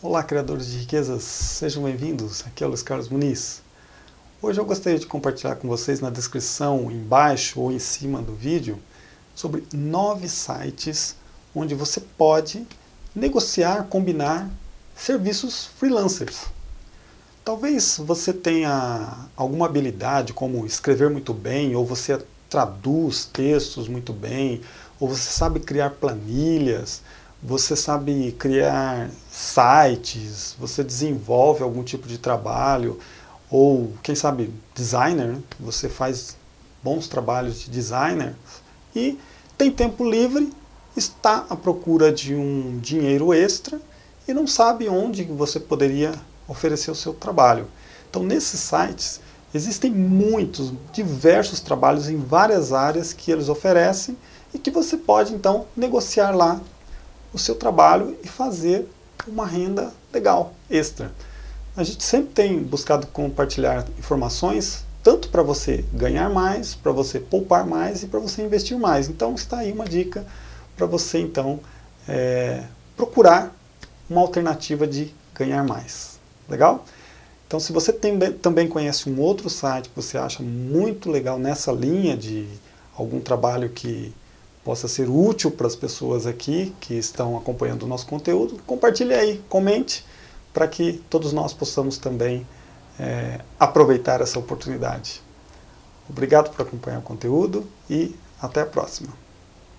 Olá, criadores de riquezas, sejam bem-vindos. Aqui é o Luiz Carlos Muniz. Hoje eu gostaria de compartilhar com vocês na descrição, embaixo ou em cima do vídeo, sobre nove sites onde você pode negociar, combinar serviços freelancers. Talvez você tenha alguma habilidade como escrever muito bem, ou você traduz textos muito bem, ou você sabe criar planilhas, você sabe criar sites, você desenvolve algum tipo de trabalho, ou quem sabe designer, você faz bons trabalhos de designer? E tem tempo livre, está à procura de um dinheiro extra e não sabe onde você poderia oferecer o seu trabalho. Então nesses sites existem muitos, diversos trabalhos em várias áreas que eles oferecem e que você pode então negociar lá o seu trabalho e fazer uma renda legal, extra. A gente sempre tem buscado compartilhar informações tanto para você ganhar mais, para você poupar mais e para você investir mais. Então está aí uma dica para você então é, procurar uma alternativa de ganhar mais. Legal? Então se você tem, também conhece um outro site que você acha muito legal nessa linha de algum trabalho que possa ser útil para as pessoas aqui que estão acompanhando o nosso conteúdo, compartilhe aí, comente, para que todos nós possamos também é, aproveitar essa oportunidade. Obrigado por acompanhar o conteúdo e até a próxima.